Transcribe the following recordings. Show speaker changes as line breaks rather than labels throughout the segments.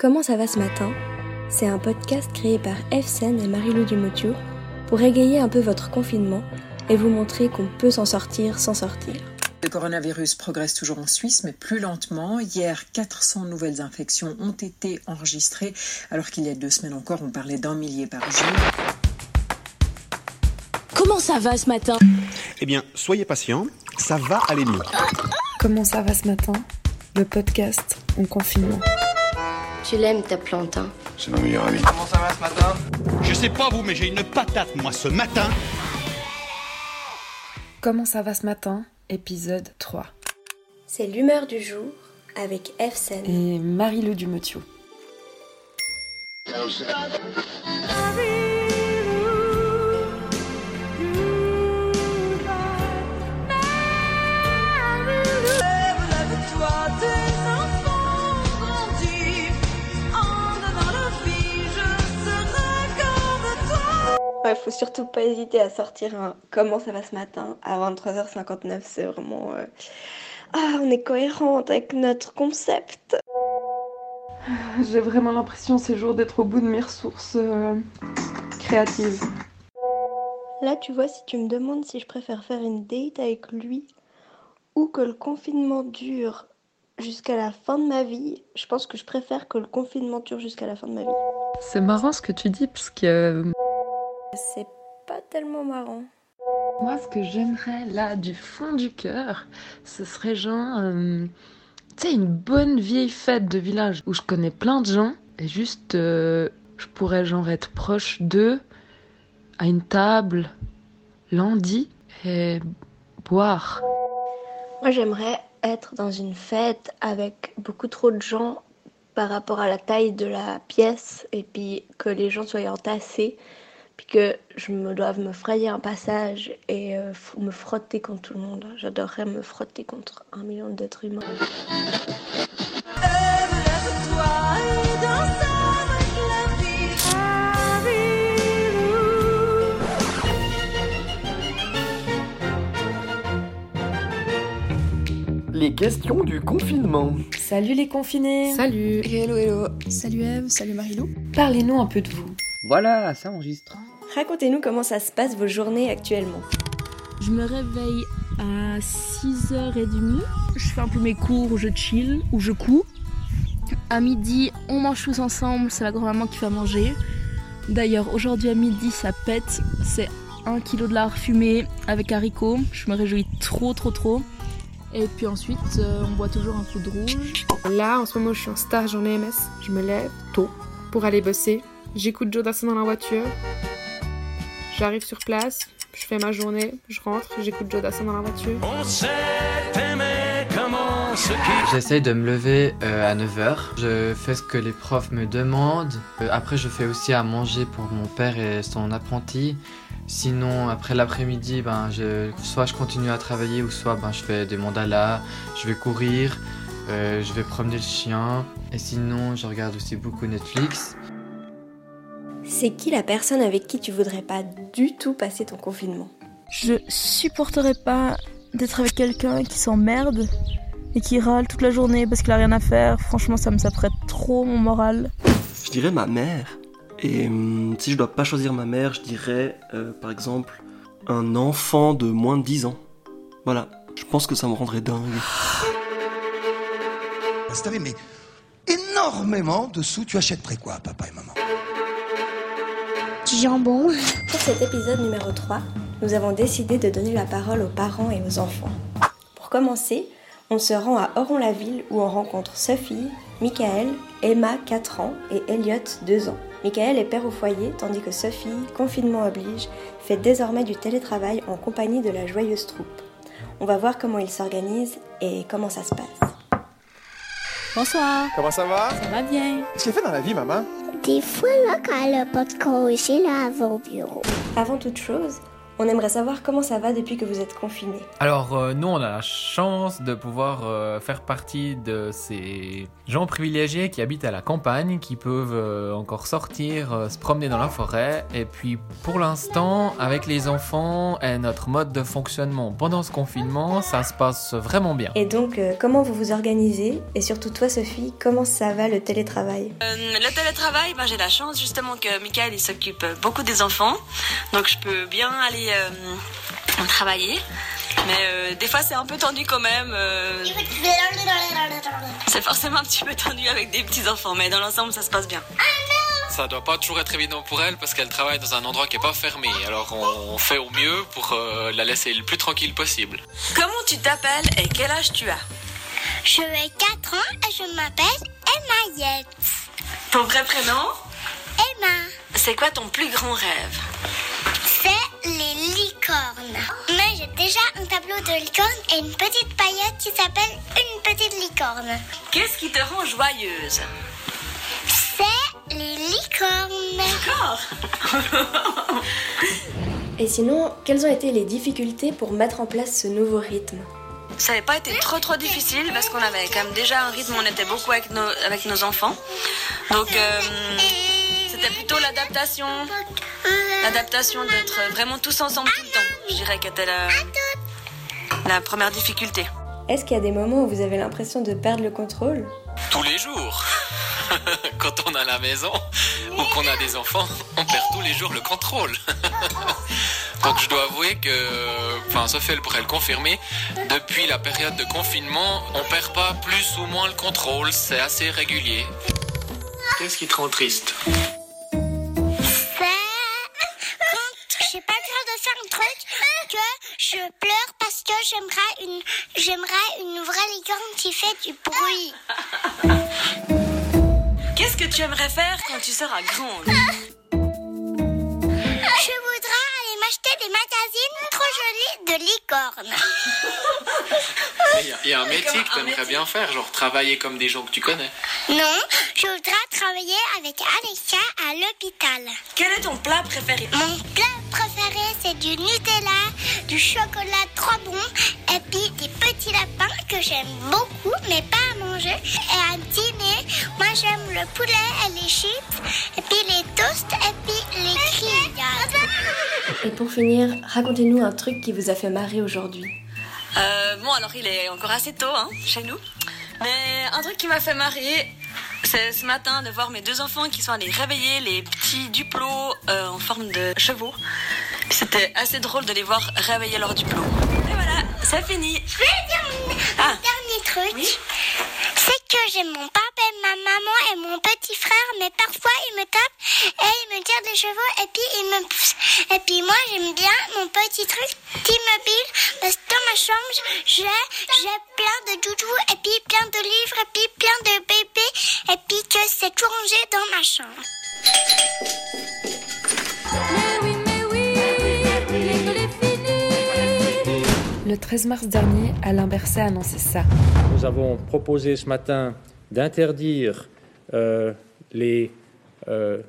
Comment ça va ce matin? C'est un podcast créé par Efsen et Marie-Lou Dumotiou pour égayer un peu votre confinement et vous montrer qu'on peut s'en sortir sans sortir.
Le coronavirus progresse toujours en Suisse, mais plus lentement. Hier, 400 nouvelles infections ont été enregistrées, alors qu'il y a deux semaines encore, on parlait d'un millier par jour.
Comment ça va ce matin?
Eh bien, soyez patient, ça va aller mieux.
Comment ça va ce matin? Le podcast en confinement.
Tu l'aimes ta plante, hein
C'est ma meilleure amie.
Comment ça va ce matin?
Je sais pas vous, mais j'ai une patate, moi, ce matin.
Comment ça va ce matin? Épisode 3.
C'est l'humeur du jour avec Efsen.
Et Marie-Lou Dumotiou.
Il faut surtout pas hésiter à sortir un Comment ça va ce matin à 23h59. C'est vraiment. euh, Ah, on est cohérente avec notre concept.
J'ai vraiment l'impression ces jours d'être au bout de mes ressources euh, créatives.
Là, tu vois, si tu me demandes si je préfère faire une date avec lui ou que le confinement dure jusqu'à la fin de ma vie, je pense que je préfère que le confinement dure jusqu'à la fin de ma vie.
C'est marrant ce que tu dis parce que euh,
C'est pas tellement marrant.
moi ce que j'aimerais là du fond du cœur, ce serait genre euh, tu sais une bonne vieille fête de village où je connais plein de gens et juste euh, je pourrais genre être proche d'eux à une table lundi et boire.
Moi, j'aimerais être dans une fête avec beaucoup trop de gens par rapport à la taille de la pièce et puis que les gens soient entassés puis que je me doive me frayer un passage et euh, me frotter contre tout le monde. J'adorerais me frotter contre un million d'êtres humains.
Les questions du confinement.
Salut les confinés
Salut
Hello, hello.
Salut Eve, salut Marilou
Parlez-nous un peu de vous.
Voilà, ça enregistre.
Racontez-nous comment ça se passe vos journées actuellement.
Je me réveille à 6h30. Je fais un peu mes cours, je chill ou je couds. À midi, on mange tous ensemble, c'est la grand-maman qui fait manger. D'ailleurs, aujourd'hui à midi, ça pète. C'est un kilo de lard fumé avec haricots. Je me réjouis trop, trop, trop. Et puis ensuite, euh, on boit toujours un coup de rouge.
Là, en ce moment, je suis en stage en EMS. Je me lève tôt pour aller bosser. J'écoute Joe Dassin dans la voiture. J'arrive sur place, je fais ma journée, je rentre, j'écoute Joe Dassin dans la voiture.
J'essaye de me lever euh, à 9h. Je fais ce que les profs me demandent. Euh, après, je fais aussi à manger pour mon père et son apprenti. Sinon, après l'après-midi, ben, je, soit je continue à travailler ou soit ben, je fais des mandalas, je vais courir, euh, je vais promener le chien. Et sinon, je regarde aussi beaucoup Netflix.
C'est qui la personne avec qui tu voudrais pas du tout passer ton confinement
Je supporterais pas d'être avec quelqu'un qui s'emmerde et qui râle toute la journée parce qu'il a rien à faire. Franchement, ça me saperait trop mon moral.
Je dirais ma mère. Et hum, si je dois pas choisir ma mère, je dirais euh, par exemple un enfant de moins de 10 ans. Voilà, je pense que ça me rendrait dingue.
Si t'avais mais énormément de sous, tu achèterais quoi, papa et maman?
Du jambon. Pour cet épisode numéro 3, nous avons décidé de donner la parole aux parents et aux enfants. Pour commencer, on se rend à Oron-la-Ville où on rencontre Sophie, Michael, Emma 4 ans et Elliot 2 ans. Michael est père au foyer tandis que Sophie, confinement oblige, fait désormais du télétravail en compagnie de la joyeuse troupe. On va voir comment ils s'organisent et comment ça se passe.
Bonsoir,
Comment ça va?
Ça va bien
Qu'est-ce que tu fais dans la vie, maman?
Des fois, là, quand elle a pas de congé, là, elle va au bureau.
Avant toute chose, On aimerait savoir comment ça va depuis que vous êtes confinés.
Alors euh, nous, on a la chance de pouvoir euh, faire partie de ces gens privilégiés qui habitent à la campagne, qui peuvent euh, encore sortir, euh, se promener dans la forêt. Et puis pour l'instant, avec les enfants et notre mode de fonctionnement pendant ce confinement, ça se passe vraiment bien.
Et donc, euh, comment vous vous organisez? Et surtout toi, Sophie, comment ça va le télétravail?
Euh, le télétravail, ben, j'ai la chance justement que Michael il s'occupe beaucoup des enfants, donc je peux bien aller euh, travailler. Mais euh, des fois c'est un peu tendu quand même. euh, c'est forcément un petit peu tendu avec des petits enfants, mais dans l'ensemble ça se passe bien.
Ça doit pas toujours être évident pour elle parce qu'elle travaille dans un endroit qui est pas fermé. Alors on fait au mieux pour euh, la laisser le plus tranquille possible.
Comment tu t'appelles et quel âge tu as?
Je vais 4 ans et je m'appelle Emma Yates.
Ton vrai prénom?
Emma,
C'est quoi ton plus grand rêve?
Licornes. Mais j'ai déjà un tableau de licorne et une petite paillette qui s'appelle une petite licorne.
Qu'est-ce qui te rend joyeuse?
C'est les licornes.
D'accord.
Et sinon, quelles ont été les difficultés pour mettre en place ce nouveau rythme?
Ça n'avait pas été trop trop difficile parce qu'on avait quand même déjà un rythme, on était beaucoup avec nos, avec nos enfants. Donc euh, c'était plutôt l'adaptation. L'adaptation d'être vraiment tous ensemble tout le temps, je dirais qu'était la, la première difficulté.
Est-ce qu'il y a des moments où vous avez l'impression de perdre le contrôle?
Tous les jours. Quand on a la maison ou qu'on a des enfants, on perd tous les jours le contrôle. Donc je dois avouer que, enfin Sophie elle pourrait le confirmer, depuis la période de confinement, on perd pas plus ou moins le contrôle, c'est assez régulier. Qu'est-ce qui te rend triste?
Truc que je pleure parce que j'aimerais une j'aimerais une vraie licorne qui fait du bruit.
Qu'est-ce que tu aimerais faire quand tu seras grande?
Je voudrais aller m'acheter des magazines trop jolis de licorne.
Il y, a- il y a un métier que t'aimerais bien faire, genre travailler comme des gens que tu connais.
Non, je voudrais travailler avec Alexia à l'hôpital.
Quel est ton plat préféré?
Mon plat préféré, c'est du Nutella, du chocolat trop bon, et puis des petits lapins que j'aime beaucoup, mais pas à manger. Et à dîner, moi j'aime le poulet et les chips, et puis les toasts, et puis les grillades.
Et pour finir, racontez-nous un truc qui vous a fait marrer aujourd'hui.
Euh, bon, alors il est encore assez tôt hein, chez nous. Mais un truc qui m'a fait marrer, c'est ce matin de voir mes deux enfants qui sont allés réveiller les petits duplos euh, en forme de chevaux. C'était assez drôle de les voir réveiller leurs duplos. Et voilà, c'est fini.
Je vais dire un
Ah.
dernier truc. C'est que j'ai mon papa et ma maman et mon petit frère, mais parfois ils me tapent et ils me tirent des chevaux et puis ils me poussent. Et puis moi j'aime bien mon petit truc T-Mobile parce que dans ma chambre j'ai j'ai plein de doudous et puis plein de livres et puis plein de bébés et puis que c'est tout rangé dans ma chambre.
Le 13 mars dernier, Alain Berset a annoncé ça.
Nous avons proposé ce matin d'interdire euh, les euh,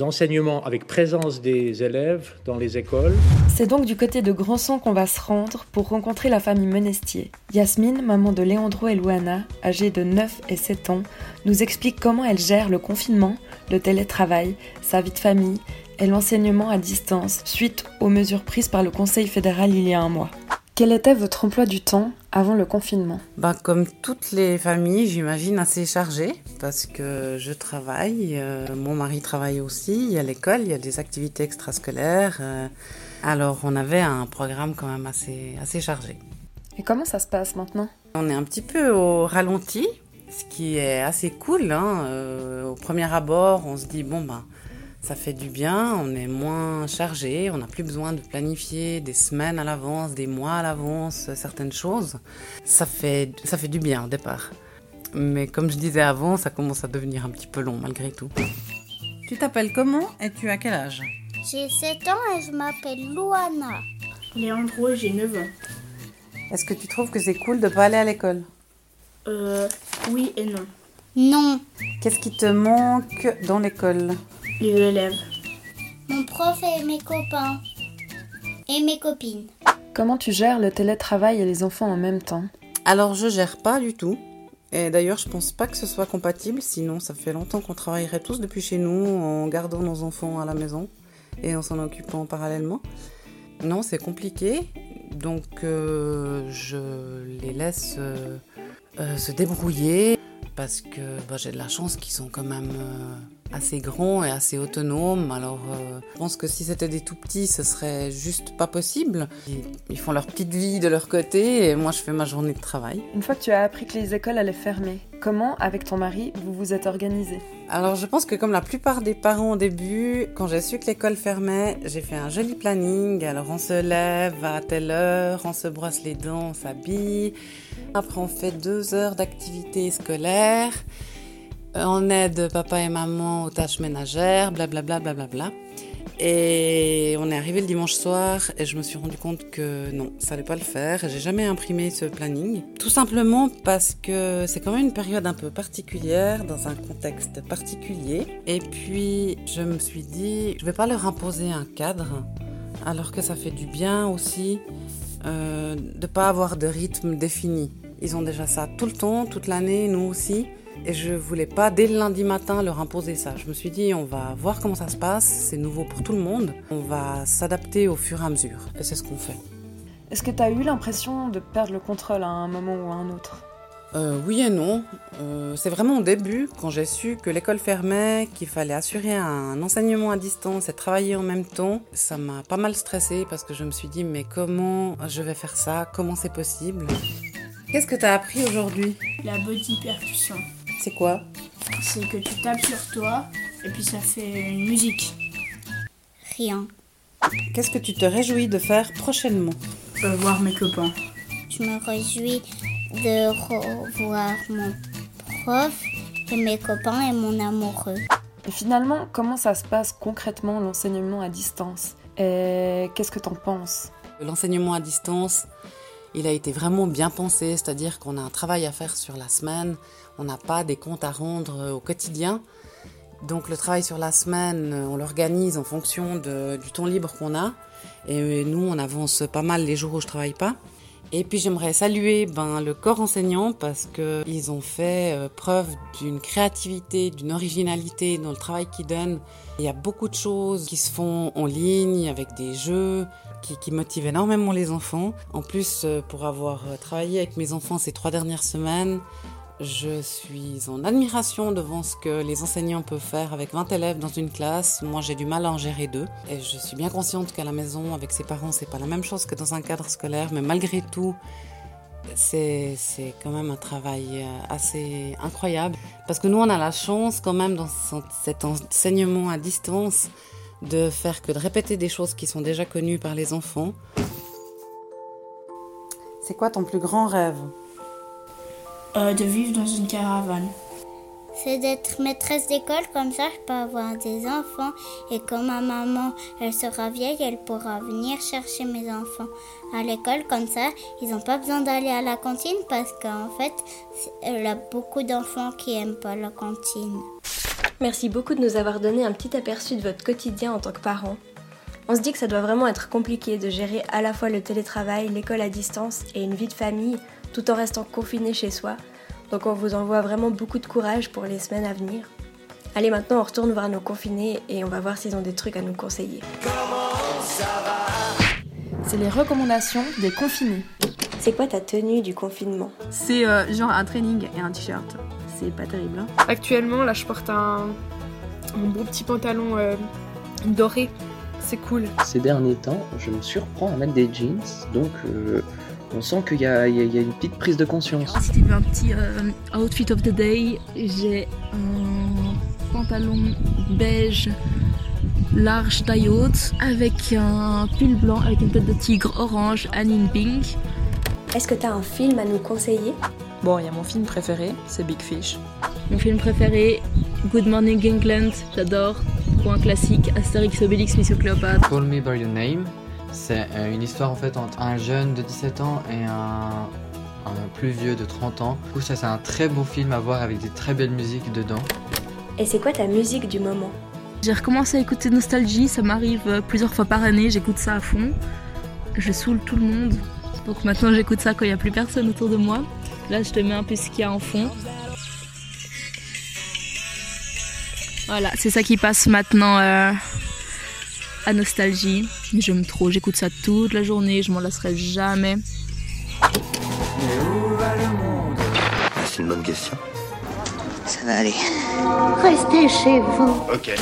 enseignements avec présence des élèves dans les écoles.
C'est donc du côté de Grandson qu'on va se rendre pour rencontrer la famille Monestier. Yasmine, maman de Léandro et Louana, âgée de 9 et 7 ans, nous explique comment elle gère le confinement, le télétravail, sa vie de famille et l'enseignement à distance suite aux mesures prises par le Conseil fédéral il y a un mois. Quel était votre emploi du temps avant le confinement?
Bah, comme toutes les familles, j'imagine assez chargées parce que je travaille, euh, mon mari travaille aussi, il y a l'école, il y a des activités extrascolaires. euh, alors on avait un programme quand même assez, assez chargé.
Et comment ça se passe maintenant?
On est un petit peu au ralenti, ce qui est assez cool. hein, euh, au premier abord, on se dit bon ben ça fait du bien, on est moins chargé, on n'a plus besoin de planifier des semaines à l'avance, des mois à l'avance, certaines choses. Ça fait, ça fait du bien au départ. Mais comme je disais avant, ça commence à devenir un petit peu long malgré tout.
Tu t'appelles comment et tu as quel âge?
J'ai 7 ans et je m'appelle Louana.
Léandro, j'ai 9 ans.
Est-ce que tu trouves que c'est cool de pas aller à l'école?
Euh, oui et non.
Non.
Qu'est-ce qui te manque dans l'école?
Les élèves.
Mon prof et mes copains. et mes copines.
Comment tu gères le télétravail et les enfants en même temps?
Alors je gère pas du tout. Et d'ailleurs, je pense pas que ce soit compatible, sinon ça fait longtemps qu'on travaillerait tous depuis chez nous en gardant nos enfants à la maison et en s'en occupant parallèlement. Non, c'est compliqué, donc euh, je les laisse euh, euh, se débrouiller parce que bah, j'ai de la chance qu'ils sont quand même euh, assez grands et assez autonomes. Alors euh, je pense que si c'était des tout petits, ce serait juste pas possible. Ils, ils font leur petite vie de leur côté et moi je fais ma journée de travail.
Une fois que tu as appris que les écoles allaient fermer, comment, avec ton mari, vous vous êtes organisé?
Alors je pense que comme la plupart des parents au début, quand j'ai su que l'école fermait, j'ai fait un joli planning. Alors on se lève à telle heure, on se brosse les dents, on s'habille. Après on fait deux heures d'activité scolaire. Euh, On aide papa et maman aux tâches ménagères, blablabla, blablabla. Et on est arrivé le dimanche soir et je me suis rendu compte que non, ça allait pas le faire. J'ai jamais imprimé ce planning. Tout simplement parce que c'est quand même une période un peu particulière, dans un contexte particulier. Et puis je me suis dit, je vais pas leur imposer un cadre, alors que ça fait du bien aussi euh, de pas avoir de rythme défini. Ils ont déjà ça tout le temps, toute l'année, nous aussi. Et je voulais pas dès le lundi matin leur imposer ça. Je me suis dit on va voir comment ça se passe, c'est nouveau pour tout le monde. On va s'adapter au fur et à mesure. Et c'est ce qu'on fait.
Est-ce que tu as eu l'impression de perdre le contrôle à un moment ou à un autre?
Euh, oui et non. Euh, c'est vraiment au début, quand j'ai su que l'école fermait, qu'il fallait assurer un enseignement à distance et travailler en même temps, ça m'a pas mal stressée parce que je me suis dit mais comment je vais faire ça? Comment c'est possible? Qu'est-ce que tu as appris aujourd'hui?
La body percussion.
C'est quoi
C'est que tu tapes sur toi et puis ça fait une musique.
Rien.
Qu'est-ce que tu te réjouis de faire prochainement
Euh, voir mes copains.
Je me réjouis de revoir mon prof et mes copains et mon amoureux.
Et finalement, comment ça se passe concrètement l'enseignement à distance? Et qu'est-ce que t'en penses?
L'enseignement à distance, il a été vraiment bien pensé, c'est-à-dire qu'on a un travail à faire sur la semaine, on n'a pas des comptes à rendre au quotidien. Donc le travail sur la semaine, on l'organise en fonction du temps libre qu'on a. Et nous, on avance pas mal les jours où je travaille pas. Et puis j'aimerais saluer ben, le corps enseignant parce qu'ils ont fait euh, preuve d'une créativité, d'une originalité dans le travail qu'ils donnent. Il y a beaucoup de choses qui se font en ligne avec des jeux qui, qui motivent énormément les enfants. En plus, euh, pour avoir euh, travaillé avec mes enfants ces trois dernières semaines, je suis en admiration devant ce que les enseignants peuvent faire avec 20 élèves dans une classe. Moi, j'ai du mal à en gérer deux. Et je suis bien consciente qu'à la maison, avec ses parents, c'est pas la même chose que dans un cadre scolaire. Mais malgré tout, c'est c'est quand même un travail euh, assez incroyable. Parce que nous, on a la chance quand même dans ce- cet enseignement à distance de faire que de répéter des choses qui sont déjà connues par les enfants. C'est quoi ton plus grand rêve?
Euh, de vivre dans une caravane.
C'est d'être maîtresse d'école, comme ça je peux avoir des enfants. Et quand ma maman, elle sera vieille, elle pourra venir chercher mes enfants à l'école. Comme ça, ils n'ont pas besoin d'aller à la cantine parce qu'en fait, c'est- elle a beaucoup d'enfants qui aiment pas la cantine.
Merci beaucoup de nous avoir donné un petit aperçu de votre quotidien en tant que parent. On se dit que ça doit vraiment être compliqué de gérer à la fois le télétravail, l'école à distance et une vie de famille tout en restant confiné chez soi. Donc on vous envoie vraiment beaucoup de courage pour les semaines à venir. Allez maintenant on retourne voir nos confinés et on va voir s'ils ont des trucs à nous conseiller.
C'est les recommandations des confinés.
C'est quoi ta tenue du confinement?
C'est euh, genre un training et un t-shirt. C'est pas terrible. Hein.
Actuellement, là, je porte un, un beau petit pantalon euh, doré. C'est cool.
Ces derniers temps, je me surprends à mettre des jeans, donc euh, on sent qu'il y, a- y y une petite prise de conscience.
C'était un petit euh, outfit of the day. J'ai un pantalon beige large taille haute avec un pull blanc avec une tête de tigre orange Annie pink.
Est-ce que tu as un film à nous conseiller?
Bon, il y a mon film préféré, c'est Big Fish.
Mon film préféré, Good Morning England, j'adore. Pour un classique, Astérix Obélix Mission Cléopâtre.
Call Me By Your Name, c'est euh, une histoire en fait entre un jeune de 17 ans et un, un plus vieux de 30 ans. Du coup, ça c'est un très beau film à voir avec des très belles musiques dedans.
Et c'est quoi ta musique du moment?
J'ai recommencé à écouter Nostalgie, ça m'arrive euh, plusieurs fois par année, j'écoute ça à fond. je saoule tout le monde. Donc maintenant j'écoute ça quand il n'y a plus personne autour de moi. Là je te mets un peu ce qu'il y a en fond. Voilà, c'est ça qui passe maintenant euh, à nostalgie. J'aime trop, j'écoute ça toute la journée, je m'en lasserai jamais.
C'est une bonne question.
Ça va aller. Restez chez vous.
Ok.